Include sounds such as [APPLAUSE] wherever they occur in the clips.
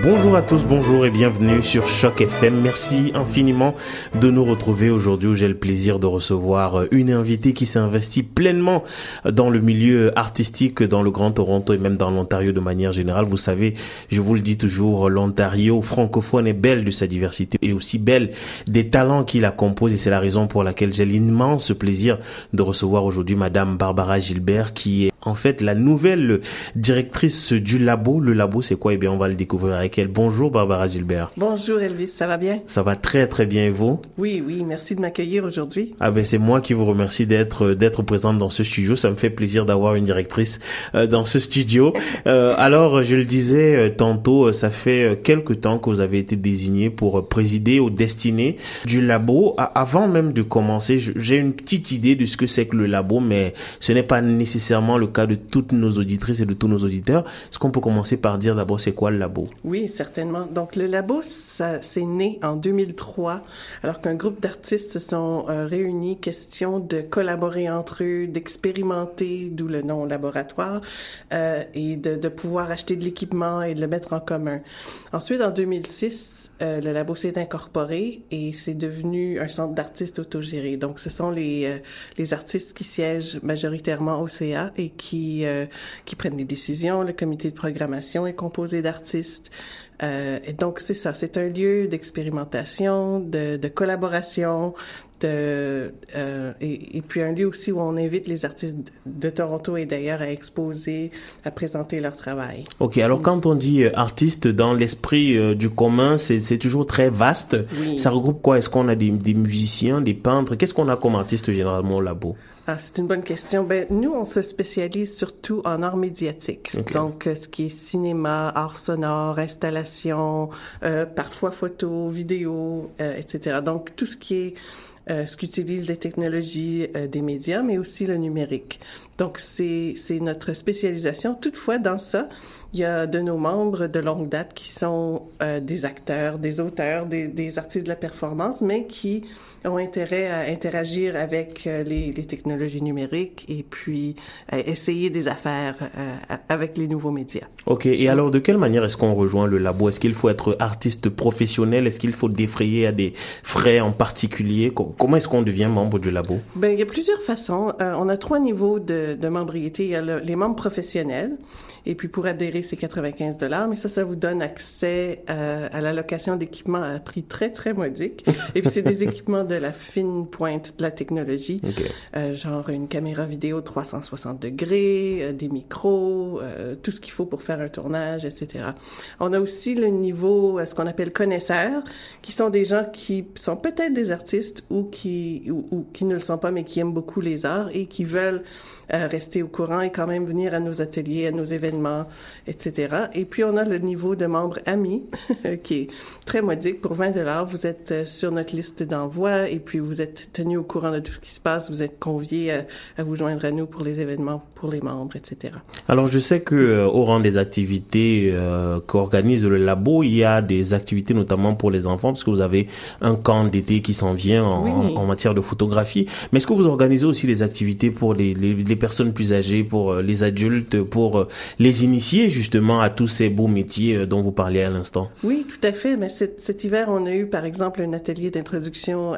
Bonjour à tous, bonjour et bienvenue sur Choc FM. Merci infiniment de nous retrouver aujourd'hui où j'ai le plaisir de recevoir une invitée qui s'est investie pleinement dans le milieu artistique dans le Grand Toronto et même dans l'Ontario de manière générale. Vous savez, je vous le dis toujours, l'Ontario francophone est belle de sa diversité et aussi belle des talents qui la composent et c'est la raison pour laquelle j'ai l'immense plaisir de recevoir aujourd'hui Madame Barbara Gilbert qui est en fait la nouvelle directrice du labo. Le labo, c'est quoi? Eh bien, on va le découvrir avec elle. Bonjour Barbara Gilbert. Bonjour Elvis, ça va bien? Ça va très très bien et vous? Oui, oui, merci de m'accueillir aujourd'hui. Ah ben c'est moi qui vous remercie d'être d'être présente dans ce studio. Ça me fait plaisir d'avoir une directrice euh, dans ce studio. [LAUGHS] Euh, alors, je le disais euh, tantôt, ça fait quelque temps que vous avez été désigné pour présider aux destinées du labo. Avant même de commencer, j'ai une petite idée de ce que c'est que le labo, mais ce n'est pas nécessairement le cas de toutes nos auditrices et de tous nos auditeurs. Est-ce qu'on peut commencer par dire d'abord c'est quoi le labo? Oui, certainement. Donc le labo, ça c'est né en 2003, alors qu'un groupe d'artistes se sont euh, réunis, question de collaborer entre eux, d'expérimenter, d'où le nom laboratoire, euh, et de, de pouvoir acheter de l'équipement et de le mettre en commun. Ensuite, en 2006, euh, le labo s'est incorporé et c'est devenu un centre d'artistes autogéré. Donc, ce sont les, euh, les artistes qui siègent majoritairement au CA et qui, euh, qui prennent les décisions. Le comité de programmation est composé d'artistes. Et donc, c'est ça, c'est un lieu d'expérimentation, de, de collaboration, de, euh, et, et, puis un lieu aussi où on invite les artistes de Toronto et d'ailleurs à exposer, à présenter leur travail. Ok, alors quand on dit euh, artiste dans l'esprit euh, du commun, c'est toujours très vaste. Oui. Ça regroupe quoi? Est-ce qu'on a des, des, musiciens, des peintres? Qu'est-ce qu'on a comme artiste généralement au labo? Ah, c'est une bonne question. Ben, nous, on se spécialise surtout en art médiatique. Okay. Donc, ce qui est cinéma, art sonore, installation, euh, parfois photo, vidéo, euh, etc. Donc, tout ce qui est euh, ce qu'utilisent les technologies euh, des médias, mais aussi le numérique. Donc, c'est, c'est notre spécialisation. Toutefois, dans ça, il y a de nos membres de longue date qui sont euh, des acteurs, des auteurs, des, des, artistes de la performance, mais qui ont intérêt à interagir avec euh, les, les, technologies numériques et puis à essayer des affaires euh, avec les nouveaux médias. Ok. Et alors, de quelle manière est-ce qu'on rejoint le labo? Est-ce qu'il faut être artiste professionnel? Est-ce qu'il faut défrayer à des frais en particulier? Comment est-ce qu'on devient membre du labo? Ben, il y a plusieurs façons. Euh, on a trois niveaux de, de membriété. Il y a le, les membres professionnels. Et puis pour adhérer, c'est 95 dollars, mais ça, ça vous donne accès euh, à la location d'équipements à prix très très modique. Et puis c'est des [LAUGHS] équipements de la fine pointe de la technologie, okay. euh, genre une caméra vidéo 360 degrés, euh, des micros, tout ce qu'il faut pour faire un tournage, etc. On a aussi le niveau, ce qu'on appelle connaisseurs, qui sont des gens qui sont peut-être des artistes ou qui ou, ou qui ne le sont pas, mais qui aiment beaucoup les arts et qui veulent rester au courant et quand même venir à nos ateliers, à nos événements, etc. Et puis, on a le niveau de membres amis, [LAUGHS] qui est très modique. Pour 20 dollars, vous êtes sur notre liste d'envoi et puis vous êtes tenu au courant de tout ce qui se passe. Vous êtes convié à, à vous joindre à nous pour les événements, pour les membres, etc. Alors, je sais que euh, au rang des activités euh, qu'organise le labo, il y a des activités notamment pour les enfants, parce que vous avez un camp d'été qui s'en vient en, oui. en, en, matière de photographie. Mais est-ce que vous organisez aussi des activités pour les, les, les personnes plus âgées, pour euh, les adultes, pour les initier justement à tous ces beaux métiers dont vous parliez à l'instant? Oui, tout à fait. Mais cet, cet, hiver, on a eu par exemple un atelier d'introduction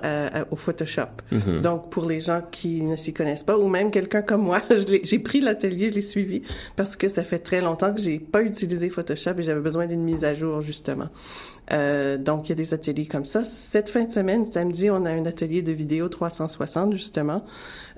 au Photoshop. Mm -hmm. Donc pour les gens qui ne s'y connaissent pas, ou même quelqu'un comme moi, [LAUGHS] j'ai pris l'atelier, je l'ai suivi parce que ça fait très longtemps que j'ai pas utilisé Photoshop et j'avais besoin d'une mise à jour justement. Euh, donc, il y a des ateliers comme ça. Cette fin de semaine, samedi, on a un atelier de vidéo 360, justement,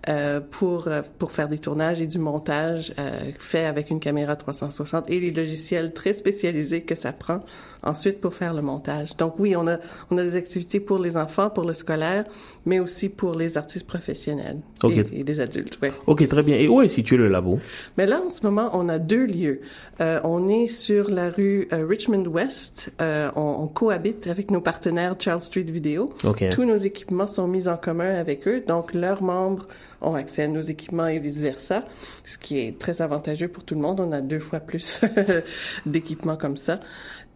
euh, pour, pour faire des tournages et du montage euh, fait avec une caméra 360 et les logiciels très spécialisés que ça prend ensuite pour faire le montage. Donc, oui, on a, on a des activités pour les enfants, pour le scolaire, mais aussi pour les artistes professionnels okay. et, et, les adultes. Ouais. OK, très bien. Et où est situé le labo? Mais là, en ce moment, on a deux lieux. Euh, on est sur la rue Richmond West. on, on cohabite avec nos partenaires Charles Street Video. Okay. Tous nos équipements sont mis en commun avec eux, donc leurs membres ont accès à nos équipements et vice-versa, ce qui est très avantageux pour tout le monde. On a deux fois plus [LAUGHS] d'équipements comme ça.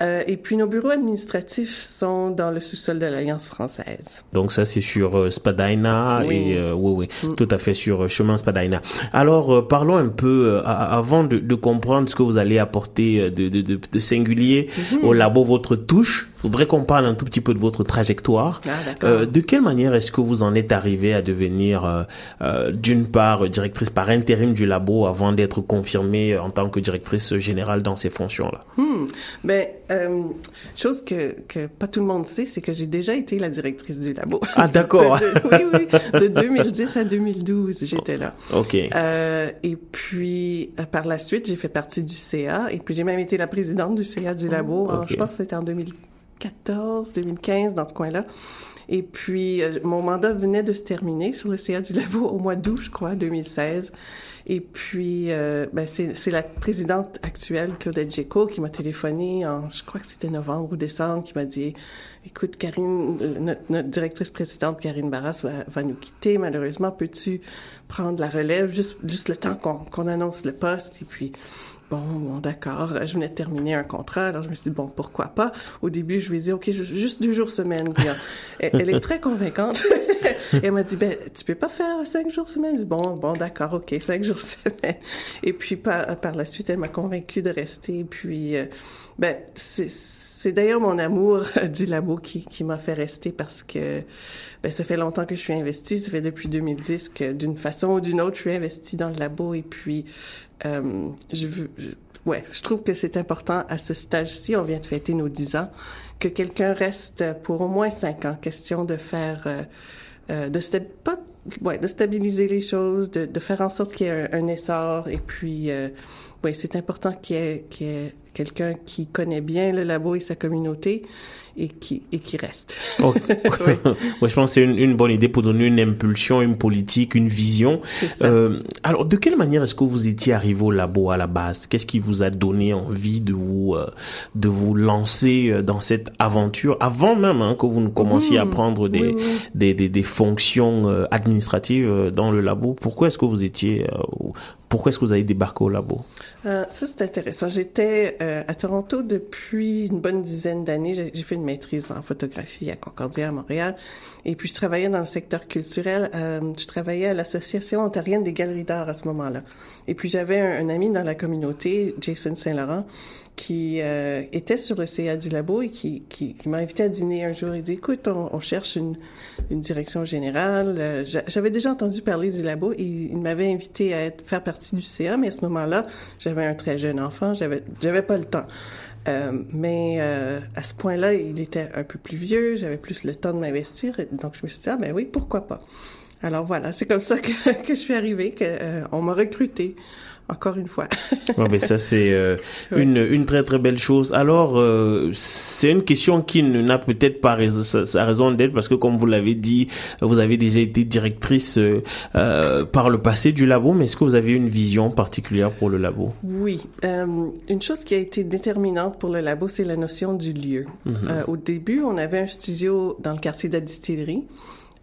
Euh, et puis nos bureaux administratifs sont dans le sous-sol de l'Alliance française. Donc ça c'est sur euh, Spadina et euh, oui oui mm. tout à fait sur chemin Spadina. Alors parlons un peu avant de, de, comprendre ce que vous allez apporter de, de, de singulier mm-hmm. au labo votre touche voudrais qu'on parle un tout petit peu de votre trajectoire. Ah, euh, de quelle manière est-ce que vous en êtes arrivé à devenir, euh, euh, d'une part, directrice par intérim du labo avant d'être confirmée en tant que directrice générale dans ces fonctions-là? Hmm. Ben, euh, chose que, que pas tout le monde sait, c'est que j'ai déjà été la directrice du labo. Ah, [LAUGHS] d'accord. oui, oui. De 2010 à 2012, j'étais là. OK. Euh, et puis, par la suite, j'ai fait partie du CA et puis j'ai même été la présidente du CA du labo. je pense que c'était en 2000 2014, 2015, dans ce coin-là. Et puis, euh, mon mandat venait de se terminer sur le CA du Labo au mois d'août, je crois, 2016. Et puis, euh, ben c'est la présidente actuelle, Claudette Géco, qui m'a téléphoné en, je crois que c'était novembre ou décembre, qui m'a dit, écoute, Karine, notre, directrice précédente, Karine Barras, va, nous quitter, malheureusement. Peux-tu prendre la relève? Juste, juste le temps qu'on annonce le poste? Et puis, Bon, bon d'accord. Je venais de terminer un contrat, alors je me suis dit, bon, pourquoi pas? Au début, je lui ai dit, OK, juste deux jours semaine. [LAUGHS] elle, est très convaincante. Et [LAUGHS] elle m'a dit, ben, tu peux pas faire cinq jours semaine? bon, bon, d'accord, OK, cinq jours [LAUGHS] semaine. Et puis, par, par la suite, elle m'a convaincue de rester. Puis, euh, ben, c'est c'est d'ailleurs mon amour du labo qui, qui m'a fait rester parce que ben, ça fait longtemps que je suis investie. Ça fait depuis 2010 que d'une façon ou d'une autre, je suis investie dans le labo. Et puis, euh, je, veux, ouais, je trouve que c'est important à ce stage-ci. On vient de fêter nos 10 ans. Que quelqu'un reste pour au moins 5 ans. Question de faire... Euh, euh, de, pas, ouais, de stabiliser les choses, de, de faire en sorte qu'il y ait un, essor. Et puis, euh, ouais, c'est important qu'il y ait, qu'il y ait quelqu'un qui connaît bien le labo et sa communauté et qui, et qui reste. Oh. [LAUGHS] oui. [LAUGHS] je pense que c'est une, une, bonne idée pour donner une impulsion, une politique, une vision. Euh, alors, de quelle manière est-ce que vous étiez arrivé au labo à la base? Qu'est-ce qui vous a donné envie de vous euh, de vous lancer euh, dans cette aventure avant même hein, que vous ne commenciez à mmh. prendre des, des, des, des, fonctions euh, administratives dans le labo? Pourquoi est-ce que vous étiez pourquoi est-ce que vous avez débarqué au labo? Euh, ça, c'est intéressant. J'étais euh, à Toronto depuis une bonne dizaine d'années. J'ai fait une maîtrise en photographie à Concordia, à Montréal. Et puis, je travaillais dans le secteur culturel. Euh, je travaillais à l'Association ontarienne des galeries d'art à ce moment-là. Et puis, j'avais un, ami dans la communauté, Jason Saint-Laurent, qui euh, était sur le CA du labo et qui, qui, qui m'a invité à dîner un jour. Il dit, écoute, on, on cherche une, une, direction générale. Euh, j'avais déjà entendu parler du labo et il m'avait invité à être, faire partie du CA, mais à ce moment-là, un très jeune enfant, j'avais, j'avais pas le temps. Euh, mais euh, à ce point-là, il était un peu plus vieux, j'avais plus le temps de m'investir, donc je me suis dit, ah ben oui, pourquoi pas? Alors voilà, c'est comme ça que, [LAUGHS] que je suis arrivée, qu'on euh, m'a recruté encore une fois. bon, mais ça c'est euh, [LAUGHS] une une très très belle chose. Alors euh, c'est une question qui n'a peut-être pas raison, sa, raison d'être parce que comme vous l'avez dit, vous avez déjà été directrice euh, par le passé du labo, mais est-ce que vous avez une vision particulière pour le labo? Oui, une chose qui a été déterminante pour le labo, c'est la notion du lieu. Mm-hmm. au début, on avait un studio dans le quartier de la distillerie.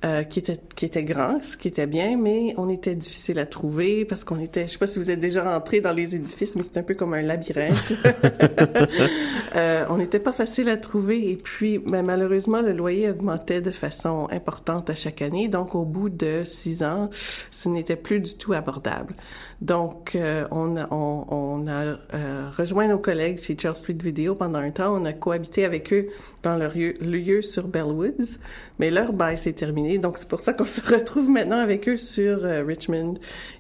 Euh, qui était qui était grand, ce qui était bien, mais on était difficile à trouver parce qu'on était, je sais pas si vous êtes déjà rentré dans les édifices, mais c'est un peu comme un labyrinthe. [LAUGHS] euh, on n'était pas facile à trouver et puis ben, malheureusement le loyer augmentait de façon importante à chaque année, donc au bout de six ans, ce n'était plus du tout abordable. Donc euh, on a, on, on a euh, rejoint nos collègues chez Charles Street Video pendant un temps, on a cohabité avec eux dans leur lieu, lieu sur Bellwoods, mais leur bail s'est terminé donc, c'est pour ça qu'on [LAUGHS] se retrouve maintenant avec eux sur euh, Richmond.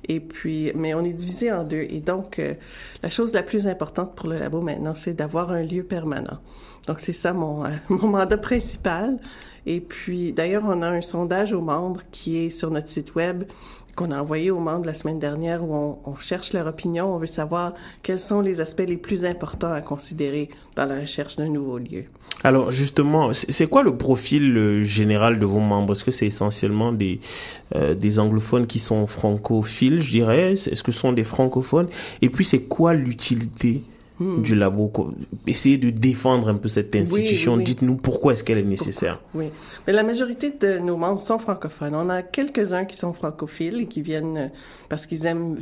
Et puis, mais on est divisé en deux. Et donc, euh, la chose la plus importante pour le labo maintenant, c'est d'avoir un lieu permanent. Donc, c'est ça mon, euh, [LAUGHS] mon mandat principal. Et puis, d'ailleurs, on a un sondage aux membres qui est sur notre site web qu'on a envoyé aux membres la semaine dernière où on, cherche leur opinion, on veut savoir quels sont les aspects les plus importants à considérer dans la recherche d'un nouveau lieu. Alors justement, c'est quoi le profil euh, général de vos membres? Est-ce que c'est essentiellement des euh, des anglophones qui sont francophiles, je dirais? Est-ce que ce sont des francophones? Et puis c'est quoi l'utilité hmm. du labo. Essayez de défendre un peu cette institution. Dites-nous pourquoi est-ce qu'elle est nécessaire. Oui, mais la majorité de nos membres sont francophones. On a quelques-uns qui sont francophiles et qui viennent euh, parce qu'ils aiment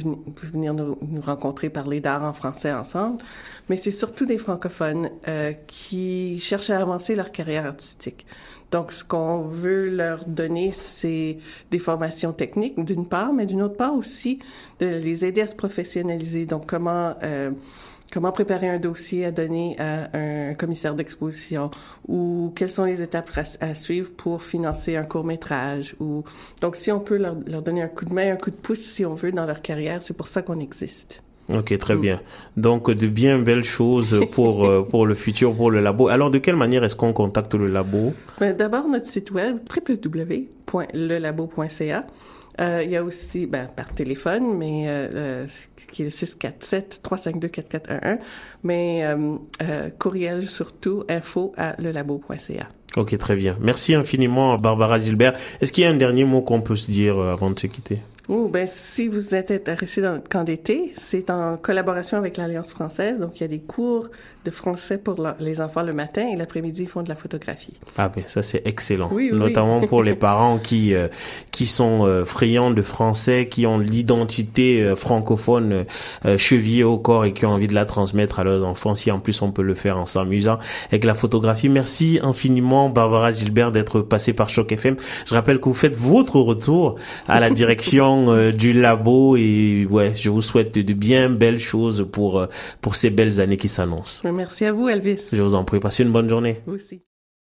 venir nous, rencontrer, parler d'art en français ensemble. Mais c'est surtout des francophones euh, qui cherchent à avancer leur carrière artistique. Donc, ce qu'on veut leur donner, c'est des formations techniques, d'une part, mais d'une autre part aussi de les aider à se professionnaliser. Donc, comment euh, comment préparer un dossier à donner à un commissaire d'exposition? Ou quelles sont les étapes à, suivre pour financer un court métrage ou donc si on peut leur, leur donner un coup de main, un coup de pouce si on veut dans leur carrière, c'est pour ça qu'on existe. Ok, très bien. Donc, de bien belles choses pour, euh, [LAUGHS] pour le futur, pour le labo. Alors, de quelle manière est-ce qu'on contacte le labo? Ben, D'abord, notre site web, www.lelabo.ca. Euh, il y a aussi, ben, par téléphone, mais euh, euh qui est 647-352-4411, mais euh, courriel surtout, info à lelabo.ca. Ok, très bien. Merci infiniment, Barbara Gilbert. Est-ce qu'il y a un dernier mot qu'on peut se dire avant de se quitter? Oh, ben, si vous êtes intéressé dans le camp d'été, c'est en collaboration avec l'Alliance française. Donc, il y a des cours de français pour les enfants le matin et l'après-midi, ils font de la photographie. Ah, ben, ça, c'est excellent. Oui, Notamment pour les [LAUGHS] parents qui, euh, qui sont euh, friands de français, qui ont l'identité euh, francophone chevillée au corps et qui ont envie de la transmettre à leurs enfants. Si en plus on peut le faire en s'amusant avec la photographie. Merci infiniment, Barbara Gilbert, d'être passée par Choc FM. Je rappelle que vous faites votre retour à la [LAUGHS] direction euh, du labo et ouais, je vous souhaite de bien belles choses pour euh, pour ces belles années qui s'annoncent. Merci à vous, Elvis. Je vous en prie, passez une bonne journée. Vous aussi.